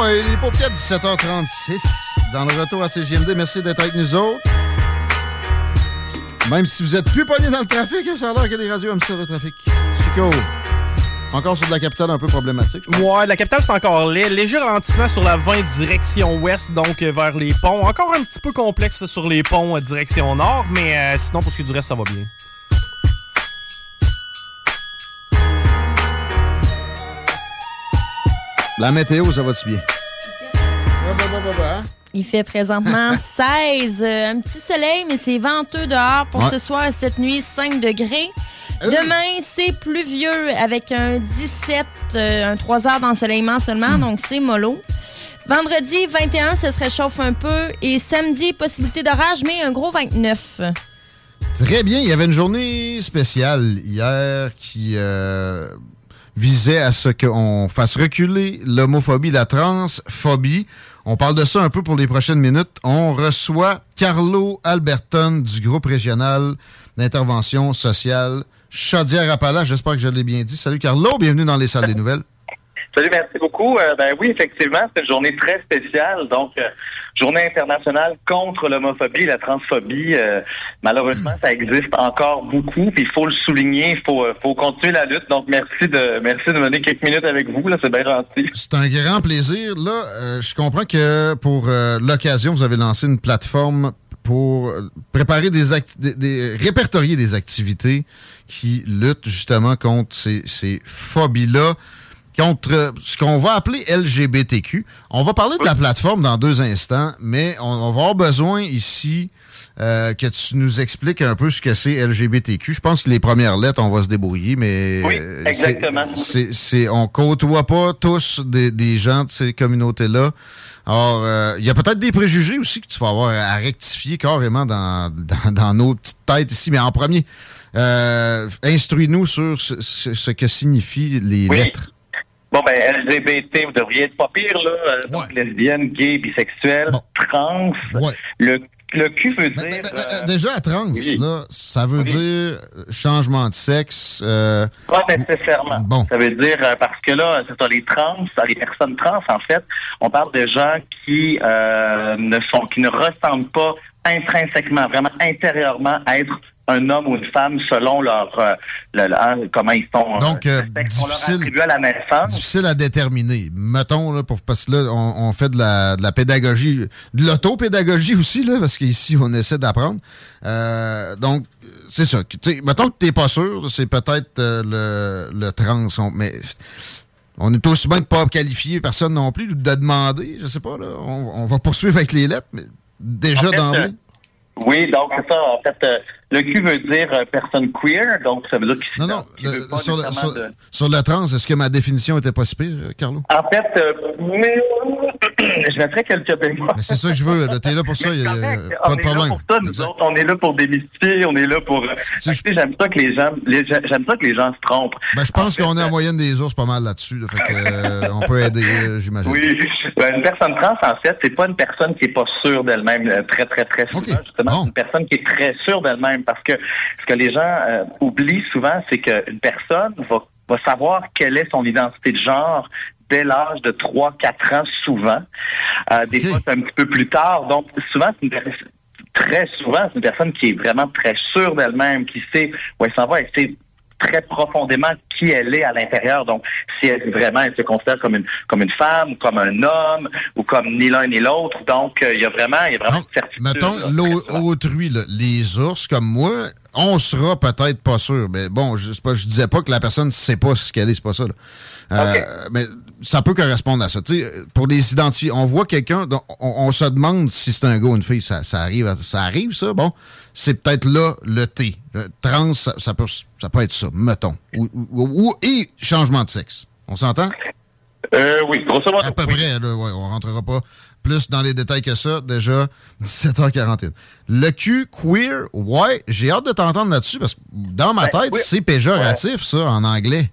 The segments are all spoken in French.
Ouais, les paupières 17h36 dans le retour à CGMD. Merci d'être avec nous autres. Même si vous êtes plus pognés dans le trafic, hein, ça a l'air que les radios aiment ça, le trafic. Chico, encore sur de la capitale un peu problématique. Ouais, la capitale, c'est encore laid. Léger ralentissement sur la 20 direction ouest, donc euh, vers les ponts. Encore un petit peu complexe sur les ponts euh, direction nord, mais euh, sinon, pour ce qui est du reste, ça va bien. La météo, ça va-tu bien? Bah. Il fait présentement 16. euh, un petit soleil, mais c'est venteux dehors. Pour Ouais. ce soir et cette nuit, 5 degrés. Demain, c'est pluvieux avec un 17, euh, un 3 heures d'ensoleillement seulement, donc c'est mollo. Vendredi, 21, ça se réchauffe un peu. Et samedi, possibilité d'orage, mais un gros 29. Très bien. Il y avait une journée spéciale hier qui euh, visait à ce qu'on fasse reculer l'homophobie, la transphobie. On parle de ça un peu pour les prochaines minutes. On reçoit Carlo Alberton du groupe régional d'intervention sociale Chaudière-Appalaches. J'espère que je l'ai bien dit. Salut Carlo, bienvenue dans les salles des nouvelles. Salut, merci beaucoup. Euh, ben oui, effectivement, c'est une journée très spéciale. Donc, euh, journée internationale contre l'homophobie la transphobie. Euh, malheureusement, ça existe encore beaucoup. Puis il faut le souligner, il faut, continuer la lutte. Donc, merci de merci de me quelques minutes avec vous. Là, c'est bien gentil. C'est un grand plaisir. Là, je comprends que pour l'occasion, vous avez lancé une plateforme pour préparer des, des, des- répertorier des activités qui luttent justement contre ces phobies-là, contre euh, ce qu'on va appeler LGBTQ. On va parler de la plateforme dans deux instants, mais on, on va avoir besoin ici euh, que tu nous expliques un peu ce que c'est LGBTQ. Je pense que les premières lettres, on va se débrouiller, mais Oui, euh, exactement. c'est, on côtoie pas tous des, des gens de ces communautés-là. Alors, euh, il y a peut-être des préjugés aussi que tu vas avoir à rectifier carrément dans, dans, dans nos petites têtes ici. Mais en premier, euh, instruis-nous sur ce, ce- ce que signifient les Oui. lettres. Bon, ben, LGBT, vous devriez être pas pire, là. Euh, donc, lesbienne, gay, bisexuel, trans. Le, le Q veut dire... Euh, déjà, à trans, là, ça veut dire changement de sexe. euh, Pas nécessairement. Bon. Ça veut dire, euh, parce que là, c'est les trans, les personnes trans, en fait, on parle de gens qui euh, ne sont, qui ne ressemblent pas intrinsèquement, vraiment intérieurement à être un homme ou une femme selon leur, euh, le- le- hein, comment ils sont, Donc, euh, a difficile- à la naissance. difficile à déterminer. Mettons, là, pour, parce que là, on, on fait de la, de la pédagogie, de l'autopédagogie aussi, là, parce qu'ici, on essaie d'apprendre. Euh, donc, c'est ça. Tu sais, mettons que t'es pas sûr, c'est peut-être euh, le, le trans, on- mais on est aussi bien de pas qualifier personne non plus, de demander, je sais pas, là, on, on va poursuivre avec les lettres, mais déjà En fait, d'emblée. Euh, Oui, donc c'est ça. En fait, euh, le Q veut dire euh, personne queer, donc ça veut dire qu'il Non, non, pas sur, le, nécessairement sur- de- sur le trans, est-ce que ma définition était pas si pire, Carlo? En fait, euh, mais- je mettrais quelques. Mais c'est ça que je veux. T'es là pour ça, il n'y a, pas de problème. On est là pour ça, nous autres. On est là pour démystifier, on est là pour... Tu sais, j'aime ça que les gens j'aime ça que les gens se trompent. Ben, je pense qu'on est en moyenne des ours pas mal là-dessus. fait que, euh, on peut aider, euh, j'imagine. Oui. Ben, une personne trans, en fait, c'est pas une personne qui est pas sûre d'elle-même euh, très, très, très souvent. Justement, c'est une personne qui est très sûre d'elle-même parce que ce que les gens oublient souvent, c'est qu'une personne va, va savoir quelle est son identité de genre dès l'âge de 3-4 ans souvent. Des fois, c'est un petit peu plus tard. Donc, souvent, c'est une personne très souvent, c'est une personne qui est vraiment très sûre d'elle-même, qui sait où elle s'en va, elle sait très profondément qui elle est à l'intérieur. Donc, si elle vraiment elle se considère comme une comme une femme, comme un homme, ou comme ni l'un ni l'autre. Donc, euh, il y a vraiment, il y a vraiment une certitude. Mettons l'autrui, les ours comme moi, on sera peut-être pas sûr. Mais bon, je, pas, je disais pas que la personne ne sait pas ce qu'elle est, c'est pas ça. Euh, mais ça peut correspondre à ça. pour les identifier, on voit quelqu'un, on, se demande si c'est un gars ou une fille. Ça, arrive, ça arrive, ça. Bon, c'est peut-être là le T. trans, ça, peut, ça peut être ça, mettons. Ou, et changement de sexe. On s'entend? Euh, oui, grosso modo. À peu près, là, ouais, on rentrera pas plus dans les détails que ça. Déjà, 17h41. Le Q queer, ouais, j'ai hâte de t'entendre là-dessus parce que dans ma ben, tête, c'est péjoratif, ça, en anglais.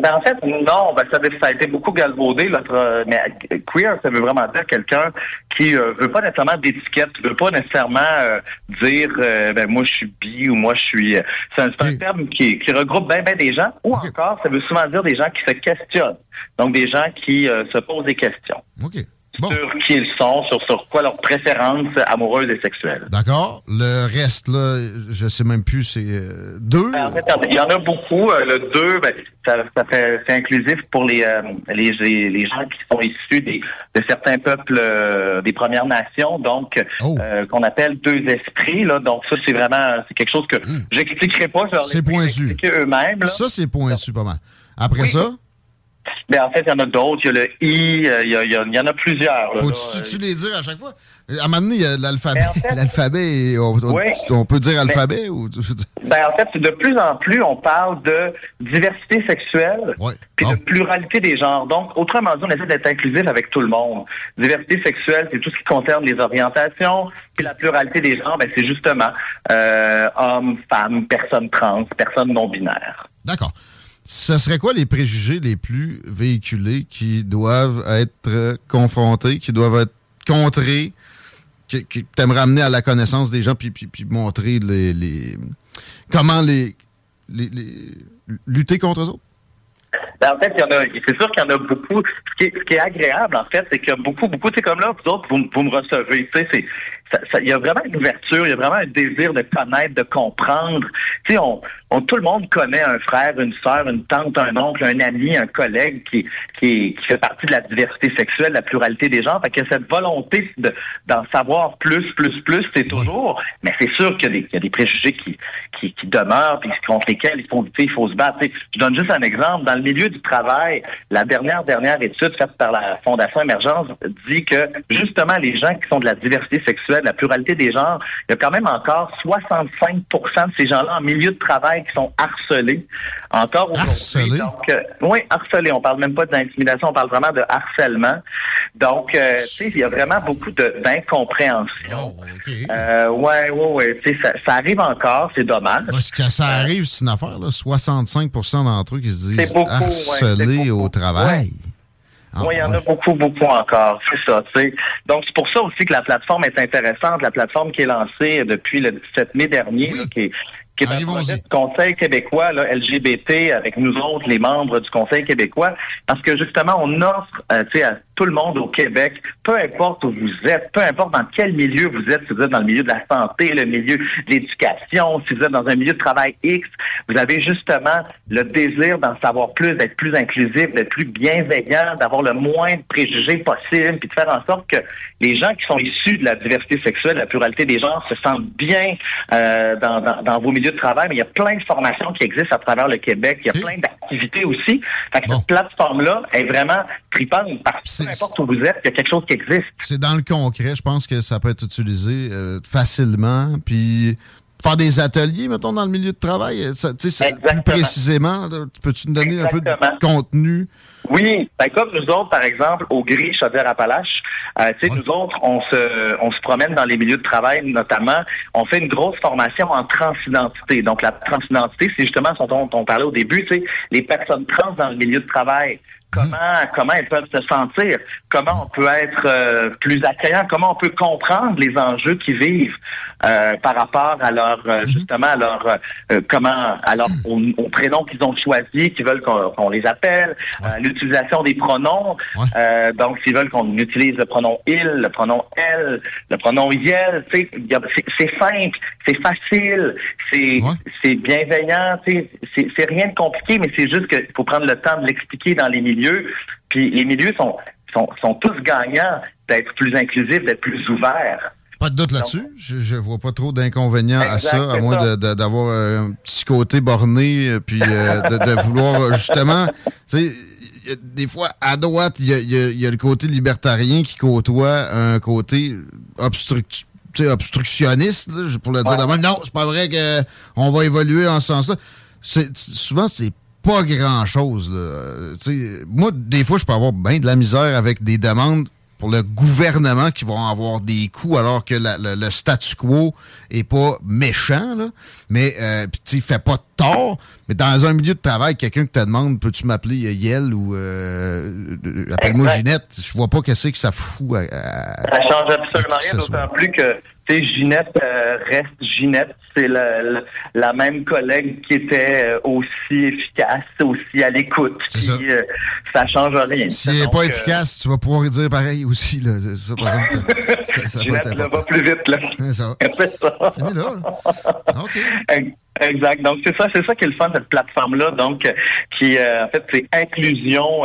Ben, en fait, non, ben, ça, ça, a été beaucoup galvaudé. Notre, mais queer, ça veut vraiment dire quelqu'un qui euh, veut pas nécessairement d'étiquette, veut pas nécessairement euh, dire euh, ben moi je suis bi ou moi je suis. C'est un, terme qui, qui regroupe bien ben des gens. Ou encore, ça veut souvent dire des gens qui se questionnent. Donc des gens qui se posent des questions. Sur qui ils sont, sur, sur quoi leur préférence amoureuse et sexuelle. D'accord. Le reste, là, je sais même plus, c'est euh, deux? Ben, en fait, il y en a beaucoup. Euh, le deux, ben, ça, ça fait, c'est inclusif pour les, euh, les, les, gens qui sont issus des, de certains peuples des Premières Nations, donc oh. qu'on appelle deux esprits. Là. Donc ça, c'est vraiment c'est quelque chose que mmh. j'expliquerai pas. C'est pointu. eux-mêmes. Ça, c'est pointu pas mal. Après ça? Ben, en fait, il y en a d'autres. Il y a le I, euh, il y, a, il y en a plusieurs. Faut-tu les dire à chaque fois? À un moment donné, il y a l'alphabet. l'alphabet, on, peut dire ben, alphabet? ou... ben, en fait, de plus en plus, on parle de diversité sexuelle et de pluralité des genres. Donc, autrement dit, on essaie d'être inclusif avec tout le monde. Diversité sexuelle, c'est tout ce qui concerne les orientations. Puis la pluralité des genres, ben, c'est justement euh, hommes, femmes, personnes trans, personnes non binaires. D'accord ce serait quoi les préjugés les plus véhiculés qui doivent être confrontés, qui doivent être contrés, qui, qui t'aimerais amener à la connaissance des gens, puis, puis, puis montrer les, comment les, lutter contre eux autres? Ben, en fait, il y en a, c'est sûr qu'il y en a beaucoup. Ce qui est, agréable, en fait, c'est a beaucoup, beaucoup, c'est comme là, vous autres, vous, vous me recevez, tu sais, c'est, il y a vraiment une ouverture, il y a vraiment un désir de connaître, de comprendre. Tu sais, on, on, tout le monde connaît un frère, une sœur, une tante, un oncle, un ami, un collègue qui, qui, qui fait partie de la diversité sexuelle, de la pluralité des genres. Fait que cette volonté d'en savoir plus, plus, plus, c'est toujours. Mais c'est sûr qu'il y, y, a des préjugés qui, qui, qui demeurent, puis contre lesquels il faut, il faut se battre. je donne juste un exemple. Dans le milieu du travail, la dernière dernière étude faite par la Fondation Émergence dit que justement les gens qui sont de la diversité sexuelle de la pluralité des genres, il y a quand même encore 65% de ces gens-là en milieu de travail qui sont harcelés. Encore Harcelés? Donc, euh, oui, harcelés. On parle même pas d'intimidation, on parle vraiment de harcèlement. Donc, euh, tu sais, il y a vraiment beaucoup d'incompréhension. Oh, euh, ouais, ouais, ouais. Tu sais, ça, arrive encore, c'est dommage. Parce que ça arrive, c'est une affaire, là. 65% d'entre eux qui se disent harcelés au travail. Ah, oui, il y en a beaucoup, beaucoup encore. C'est ça, tu sais. Donc, c'est pour ça aussi que la plateforme est intéressante. La plateforme qui est lancée depuis le 7 mai dernier, qui est qui est projet du Conseil québécois, là, LGBT, avec nous autres, les membres du Conseil québécois, parce que justement, on offre euh, à tout le monde au Québec, peu importe où vous êtes, peu importe dans quel milieu vous êtes, si vous êtes dans le milieu de la santé, le milieu de l'éducation, si vous êtes dans un milieu de travail X, vous avez justement le désir d'en savoir plus, d'être plus inclusif, d'être plus bienveillant, d'avoir le moins de préjugés possible, puis de faire en sorte que les gens qui sont issus de la diversité sexuelle, la pluralité des genres, se sentent bien euh, dans, dans, dans vos milieux de travail, mais il y a plein de formations qui existent à travers le Québec. Il y a plein d'activités aussi. Fait que cette plateforme-là est vraiment tripante parce que peu importe où vous êtes, il y a quelque chose qui existe. C'est dans le concret. Je pense que ça peut être utilisé euh, facilement. Puis faire des ateliers, mettons, dans le milieu de travail? Ça, plus précisément, peux-tu nous donner un peu de contenu? Oui, ben, comme nous autres, par exemple, au Gris Chaudière-Appalaches, euh, tu sais, nous autres, on se, on se promène dans les milieux de travail, notamment, on fait une grosse formation en transidentité. Donc, la transidentité, c'est justement ce dont on parlait au début, tu sais, les personnes trans dans le milieu de travail. Comment comment elles peuvent se sentir, comment on peut être euh, plus accueillant, comment on peut comprendre les enjeux qu'ils vivent? Euh, par rapport à leur euh, mhm. justement à leur comment alors au, prénom qu'ils ont choisi, qu'ils veulent qu'on les appelle, l'utilisation des pronoms, donc s'ils veulent qu'on utilise le pronom il, le pronom elle, le pronom yel, c'est simple, c'est facile, c'est c'est bienveillant, c'est rien de compliqué, mais c'est juste qu'il faut prendre le temps de l'expliquer dans les milieux. Puis les milieux sont, sont, tous gagnants d'être plus inclusifs, d'être plus ouverts. Pas de doute là-dessus. Je, ne vois pas trop d'inconvénients à ça, à moins d'avoir un petit côté borné, euh, puis euh, de, vouloir euh, justement. des fois, à droite, il y a, le côté libertarien qui côtoie un côté obstructionniste, pour le dire de même. Non, c'est pas vrai qu'on va évoluer en ce sens-là. Souvent, c'est pas grand-chose. Moi, des fois, je peux avoir bien de la misère avec des demandes pour le gouvernement qui vont avoir des coûts alors que le, statu quo est pas méchant, là. mais euh, tu fait pas de tort. Mais dans un milieu de travail, quelqu'un qui te demande peux-tu m'appeler Yel ou euh, appelle-moi Ginette, je vois pas qu'est-ce que ça fout. ça change absolument rien, d'autant plus que Ginette euh, reste Ginette. C'est la même collègue qui était euh, aussi efficace, aussi à l'écoute. Ça. Euh, ça change rien. Si elle n'est pas efficace, tu vas pouvoir dire pareil aussi. Là. Ça, par exemple, ça, Ginette va plus vite. Là. C'est ça. ça. Fini là. OK. Exact. Donc c'est ça, c'est ça qui est le fun de cette plateforme-là. Donc, qui en fait c'est inclusion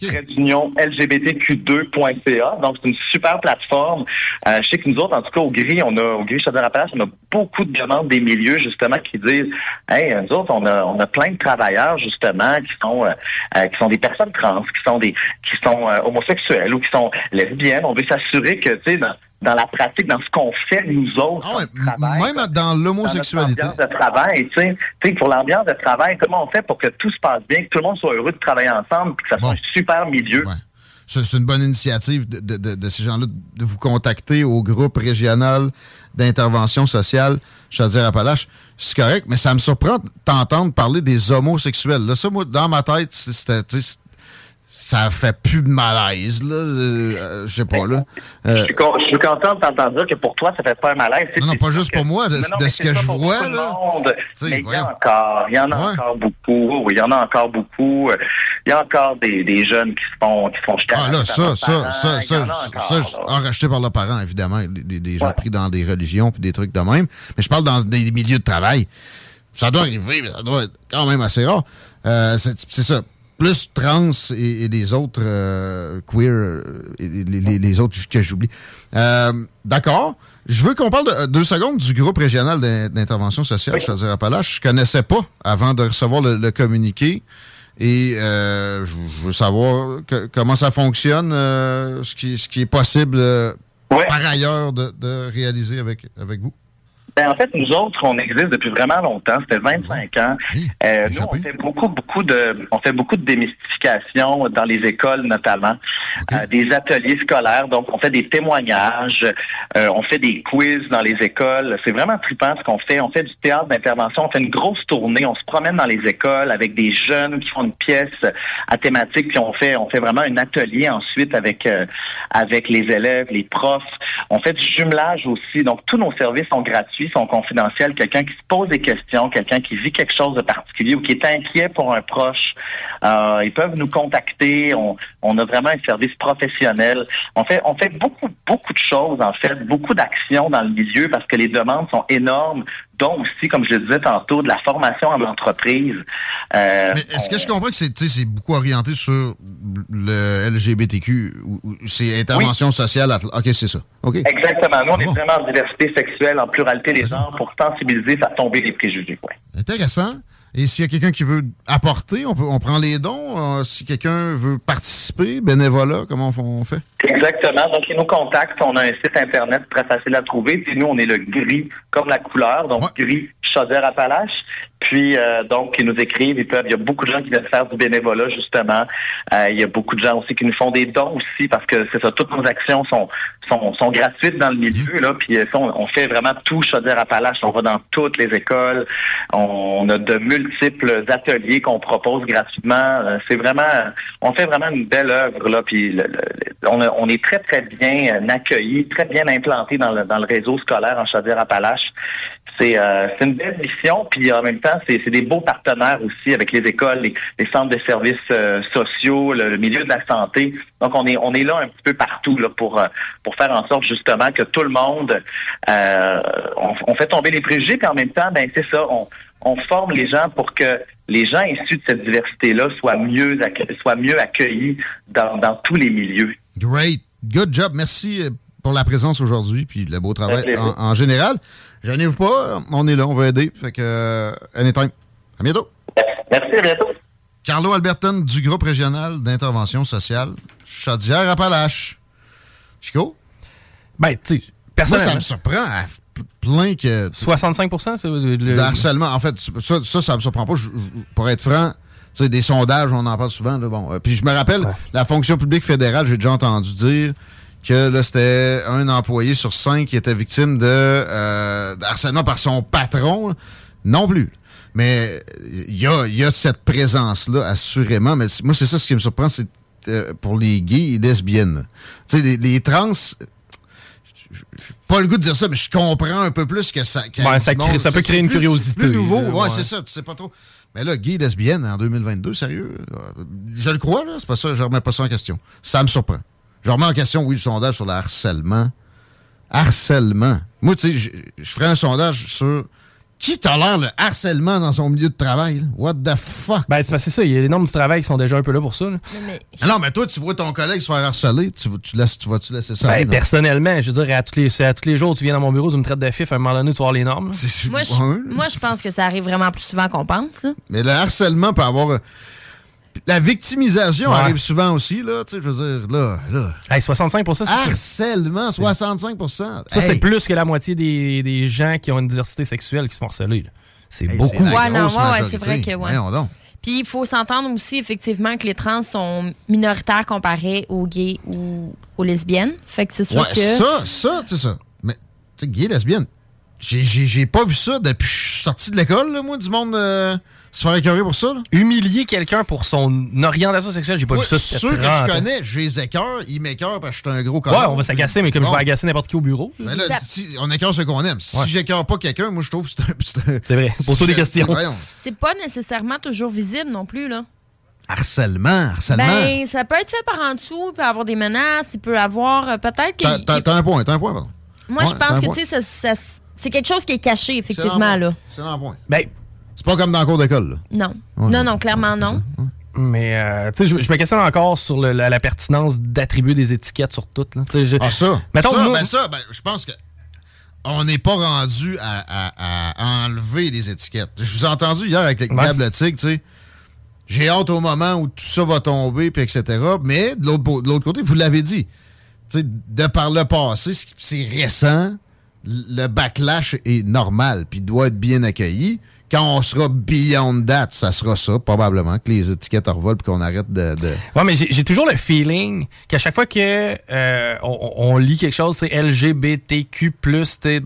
d'union LGBTQ2.ca. Donc, c'est une super plateforme. Euh, je sais que nous autres, en tout cas, au Gris, on a, au Gris Chaudière-Appalaches, on a beaucoup de demandes des milieux, justement, qui disent, hey, nous autres, on a, on a plein de travailleurs, justement, qui sont, euh, euh, qui sont des personnes trans, qui sont des, qui sont homosexuels ou qui sont lesbiennes. On veut s'assurer que, tu sais, dans, la pratique, dans ce qu'on fait nous autres. Ah même dans l'homosexualité. Dans de travail, tu sais, pour l'ambiance de travail, comment on fait pour que tout se passe bien, que tout le monde soit heureux de travailler ensemble, que ça soit un super milieu? C'est une bonne initiative de, de, de ces gens-là de vous contacter au groupe régional d'intervention sociale Chaudière-Appalaches. C'est correct, mais ça me surprend d'entendre parler des homosexuels. Là, ça, moi, dans ma tête, c'était ça fait plus de malaise, là. Euh, je sais pas, là. Euh, je, suis content de t'entendre dire que pour toi, ça fait pas un malaise. Non, non, pas juste pour moi, de, ce que je vois, là. Mais il y a encore, il y en a encore beaucoup. Oui, il y en a encore beaucoup. Il y a encore des, des jeunes qui se font, qui font jeter Ah, là, ça, ça, ça, ça, ça, ça, par leurs parents, évidemment. Des, des gens pris dans des religions puis des trucs de même. Mais je parle dans des milieux de travail. Ça doit arriver, mais ça doit être quand même assez rare. Euh, c'est ça plus trans et, les autres euh, queer, euh, et les, autres que j'oublie. Euh, d'accord. Je veux qu'on parle de, deux secondes du groupe régional d'intervention sociale, oui. je Appalaches. Je connaissais pas avant de recevoir le, communiqué. Et je, veux savoir comment ça fonctionne, ce, qui, ce qui est possible par ailleurs de, de réaliser avec, avec vous. Ben, en fait, nous autres, on existe depuis vraiment longtemps. C'était 25 ans. Euh, nous, on fait beaucoup, beaucoup de, on fait beaucoup de démystification dans les écoles, notamment, euh, des ateliers scolaires. Donc, on fait des témoignages, euh, on fait des quiz dans les écoles. C'est vraiment trippant ce qu'on fait. On fait du théâtre d'intervention. On fait une grosse tournée. On se promène dans les écoles avec des jeunes qui font une pièce à thématique. Puis on fait, on fait vraiment un atelier ensuite avec, avec les élèves, les profs. On fait du jumelage aussi. Donc, tous nos services sont gratuits sont confidentiels. Quelqu'un qui se pose des questions, quelqu'un qui vit quelque chose de particulier ou qui est inquiet pour un proche, euh, ils peuvent nous contacter. On, on, a vraiment un service professionnel. On fait, on fait beaucoup, beaucoup de choses, en fait, beaucoup d'actions dans le milieu parce que les demandes sont énormes dont aussi, comme je le disais tantôt, de la formation en entreprise. Euh, Mais est-ce que je comprends que c'est beaucoup orienté sur le LGBTQ ou, c'est intervention sociale? OK, c'est ça. Exactement. Nous, on est vraiment en diversité sexuelle, en pluralité des genres pour sensibiliser, faire tomber les préjugés. Intéressant. Et s'il y a quelqu'un qui veut apporter, on, peut, on prend les dons. Euh, si quelqu'un veut participer, bénévolat, comment on, fait? Exactement. Donc, ils nous contactent. On a un site Internet très facile à trouver. Puis nous, on est le gris comme la couleur. Donc, gris Chaudière-Appalaches. Puis, euh, donc, ils nous écrivent. Ils peuvent, il y a beaucoup de gens qui viennent faire du bénévolat, justement. Euh, il y a beaucoup de gens aussi qui nous font des dons aussi parce que c'est ça, toutes nos actions sont, sont, sont gratuites dans le milieu. Là, puis, on, on fait vraiment tout Chaudière-Appalaches. On va dans toutes les écoles. On, a de multiples ateliers qu'on propose gratuitement. Euh, c'est vraiment, on fait vraiment une belle œuvre. Là, puis, on, on est très, très bien accueillis, très bien implantés dans le, dans le réseau scolaire en Chaudière-Appalaches. Euh, c'est une belle mission, puis en même temps, c'est des beaux partenaires aussi avec les écoles, les, centres de services euh, sociaux, le, milieu de la santé. Donc, on est on est là un petit peu partout là, pour euh, pour faire en sorte justement que tout le monde on, fait tomber les préjugés, puis en même temps, ben c'est ça, on, on forme les gens pour que les gens issus de cette diversité-là soient mieux soient mieux accueillis dans, dans tous les milieux. Great, good job, merci pour la présence aujourd'hui, puis le beau travail en, général. Gênez-vous pas, on est là, on va aider. Fait que, euh, anytime. À bientôt. Merci, à bientôt. Carlo Alberton du groupe régional d'intervention sociale Chaudière-Appalaches. Chico? Ben, tu sais, personnellement. ça me surprend à plein que. 65 c'est le... harcèlement. En fait, ça, ça, ça me surprend pas. pour être franc, tu sais, des sondages, on en parle souvent. Là, bon. Euh, puis je me rappelle, la fonction publique fédérale, j'ai déjà entendu dire que là, c'était un employé sur cinq qui était victime de, euh, harcèlement par son patron. Non plus. Mais il y a, cette présence-là, assurément. Mais moi, c'est ça ce qui me surprend, c'est euh, pour les gays et lesbiennes. Tu sais, les, trans, pas le goût de dire ça, mais je comprends un peu plus que ça. ça, peut créer une curiosité. Plus nouveau, ouais, c'est ça, tu sais pas trop. Mais là, gay lesbienne en 2022, sérieux? Je le crois, là, c'est pas ça, je remets pas ça en question. Ça me surprend. Je remets en question, oui, le sondage sur le harcèlement. Harcèlement. Moi, tu sais, je ferais un sondage sur qui tolère le harcèlement dans son milieu de travail? What the fuck? Ben, c'est ça. Il y a des normes du travail qui sont déjà un peu là pour ça. Ah non, mais toi, tu vois ton collègue se faire harceler. Tu, tu, laisses, tu vas-tu laisser ça? Ben, personnellement, je veux dire, à tous, les, à tous les jours, tu viens dans mon bureau, tu me traites de fif, à un moment donné, tu vas voir les normes. Moi je, moi, je pense que ça arrive vraiment plus souvent qu'on pense. Mais le harcèlement peut avoir la victimisation arrive souvent aussi, là. Tu sais, je veux dire, là, là. 65 c'est Harcèlement, 65% Ça, c'est plus que la moitié des, des, gens qui ont une diversité sexuelle qui se font harceler. C'est beaucoup. Ouais, non, ouais, c'est vrai que, ouais. Puis il faut s'entendre aussi, effectivement, que les trans sont minoritaires comparés aux gays ou aux lesbiennes. Fait que c'est sûr ouais, que. Ça, ça, tu sais ça. Mais, tu sais, gay, lesbienne, j'ai pas vu ça depuis que je suis sorti de l'école, moi, du monde. Euh, se faire écœurer pour ça? Là? Humilier quelqu'un pour son orientation sexuelle, j'ai pas vu ça. Ceux que je connais, j'ai les écœurs, ils m'écœurent parce que je suis un gros connard. Ouais, on va s'agacer, mais comme je vais agacer n'importe qui au bureau. Mais là, si, on écœure ce qu'on aime. Si j'écœure pas quelqu'un, moi, je trouve que c'est un... C'est vrai, pose-toi des questions. C'est pas nécessairement toujours visible non plus, là. Harcèlement, harcèlement. Ben, ça peut être fait par en dessous, il peut avoir des menaces, il peut avoir euh, peut-être que. T'as un point, t'as un point, pardon. Moi, je pense que, tu sais, c'est quelque chose qui est caché, effectivement, là. C'est un point. Ben, c'est pas comme dans le cours d'école. Non. non, non, clairement non. Mais, euh, tu sais, je, me questionne encore sur la, pertinence d'attribuer des étiquettes sur tout. Là. Ah, ça? Mettons, ça, ben, ça, ben, je pense que on n'est pas rendu à, enlever les étiquettes. Je vous ai entendu hier avec le câble tu sais. J'ai hâte au moment où tout ça va tomber, puis etc. Mais de l'autre côté, vous l'avez dit. Tu sais, de par le passé, c'est récent, le backlash est normal, puis doit être bien accueilli quand on sera beyond that, ça sera ça, probablement, que les étiquettes revolent et qu'on arrête de, de... Ouais, mais j'ai toujours le feeling qu'à chaque fois que euh, on, lit quelque chose, c'est LGBTQ+, puis tu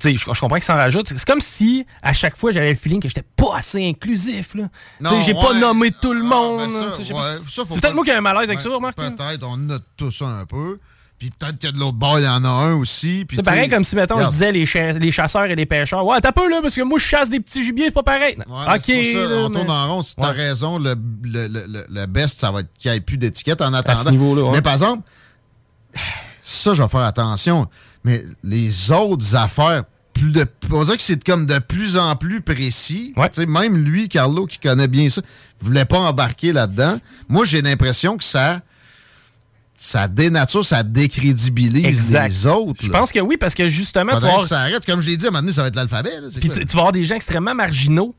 sais, je, comprends que ça en rajoute. C'est comme si, à chaque fois, j'avais le feeling que j'étais pas assez inclusif, là. Non, j'ai pas nommé tout le ah, monde. Ben c'est peut-être moi qui ai un malaise avec ça, remarque. Peut-être, on note tout ça un peu. Puis peut-être qu'il y a de l'autre bord, il y en a un aussi. C'est pareil comme si, mettons, je disais les, les, chasseurs et les pêcheurs. Ouais, t'as peu là, parce que moi, je chasse des petits gibiers, c'est pas pareil. ok. On tourne en rond. Si t'as raison, le, le, le, le, best, ça va être qu'il n'y ait plus d'étiquette en attendant. À ce niveau-là, Mais par exemple, ça, je vais faire attention. Mais les autres affaires, plus de, on dirait que c'est comme de plus en plus précis. sais Même lui, Carlo, qui connaît bien ça, voulait pas embarquer là-dedans. Moi, j'ai l'impression que ça ça dénature, ça décrédibilise les autres. Je pense que oui, parce que justement, tu vas... ça arrête. Comme je l'ai dit, à un moment donné, ça va être l'alphabet. Puis tu, vas avoir des gens extrêmement marginaux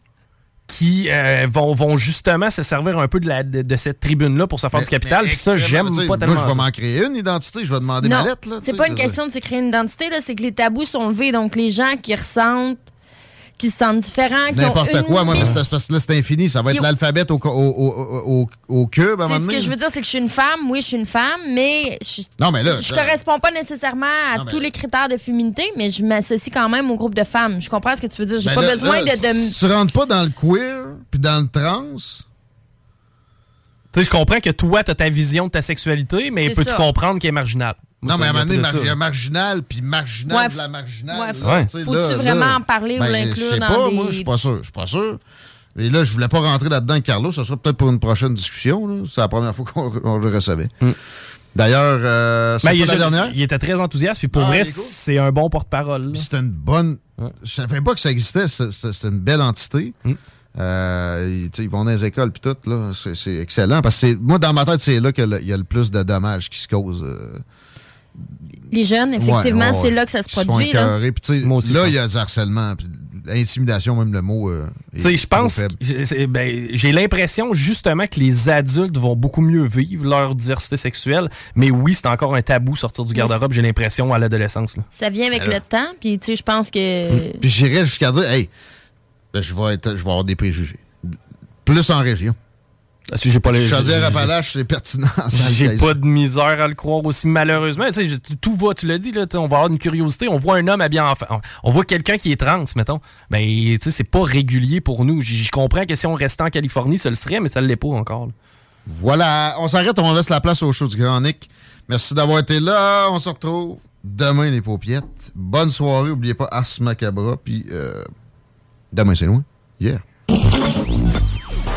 qui euh, vont, vont justement se servir un peu de, la, de, de cette tribune-là pour se faire Mais- du capital. Puis ça, j'aime pas tellement. Moi, je vais m'en créer une identité. Je vais demander ma Non, lettre. là, tu c'est pas une question de se créer une identité, là, c'est que les tabous sont levés. Donc, les gens qui ressentent, qui se sentent différents, qui ont N'importe une quoi, moi, parce que parce que là, c'est infini. Ça va être l'alphabet au, au, au, au, au cube à un Tu ce que je veux dire, c'est que je suis une femme. Oui, je suis une femme, mais je, Non, mais là, je ça- corresponds pas nécessairement à Non, mais- tous les critères de féminité, mais je m'associe quand même au groupe de femmes. Je comprends ce que tu veux dire. J'ai Ben pas là, besoin là, de, de tu rentres pas dans le queer puis dans le trans, Tu sais, je comprends que toi, t'as ta vision de ta sexualité, mais peux-tu comprendre qu'elle est marginale? Moi, non, mais à un il y a moment donné, de mar- ça. marginal puis marginal Ouais, de la marginale. ouais, faut-tu là, vraiment là, en parler ou ben, l'inclure Je sais dans pas, des- moi, je suis pas sûr. Je suis pas sûr. Et là, je voulais pas rentrer là-dedans avec Carlos. Ça sera peut-être pour une prochaine discussion. là. C'est la première fois qu'on on le recevait. D'ailleurs, euh, c'est Ben, pas il, la est- dernière? il était très enthousiaste, puis pour Ah, vrai, il cool. c'est un bon porte-parole. c'était une bonne. Ouais. Je savais pas que ça existait. C'était une belle entité. Mm. Euh, ils, vont dans les écoles puis tout là, c'est c'est excellent parce que c'est- moi dans ma tête c'est là qu'il y a le plus de dommages qui se causent. euh, les jeunes. Effectivement, ouais, ouais, c'est là que ça se produit. là. Moi aussi, là il y a du harcèlement, puis l'intimidation même le mot. euh, je pense, j'ai ben, j'ai l'impression justement que les adultes vont beaucoup mieux vivre leur diversité sexuelle, mais oui, c'est encore un tabou sortir du garde-robe, j'ai l'impression, à l'adolescence. là. Ça vient avec Alors. le temps, puis tu sais, je pense que. Puis j'irais jusqu'à dire, hey, ben, je vais être, je vais avoir des préjugés. Plus en région. Ah, si j'ai pas les- Je veux dire, j'ai- Appalaches, c'est pertinent. J'ai pas de misère à le croire aussi, malheureusement. Tu sais, je- tout va, tu l'as dit, là, on va avoir une curiosité. On voit un homme habillé en femme. On voit quelqu'un qui est trans, mettons. Ben, tu sais, c'est pas régulier pour nous. Je comprends que si on restait en Californie, ça le serait, mais ça l'est pas encore. là. Voilà, on s'arrête, on laisse la place au show du Grand Nick. Merci d'avoir été là. On se retrouve demain, les paupiettes. Bonne soirée. N'oubliez pas Ars Macabra. Puis euh, demain, c'est loin. Yeah.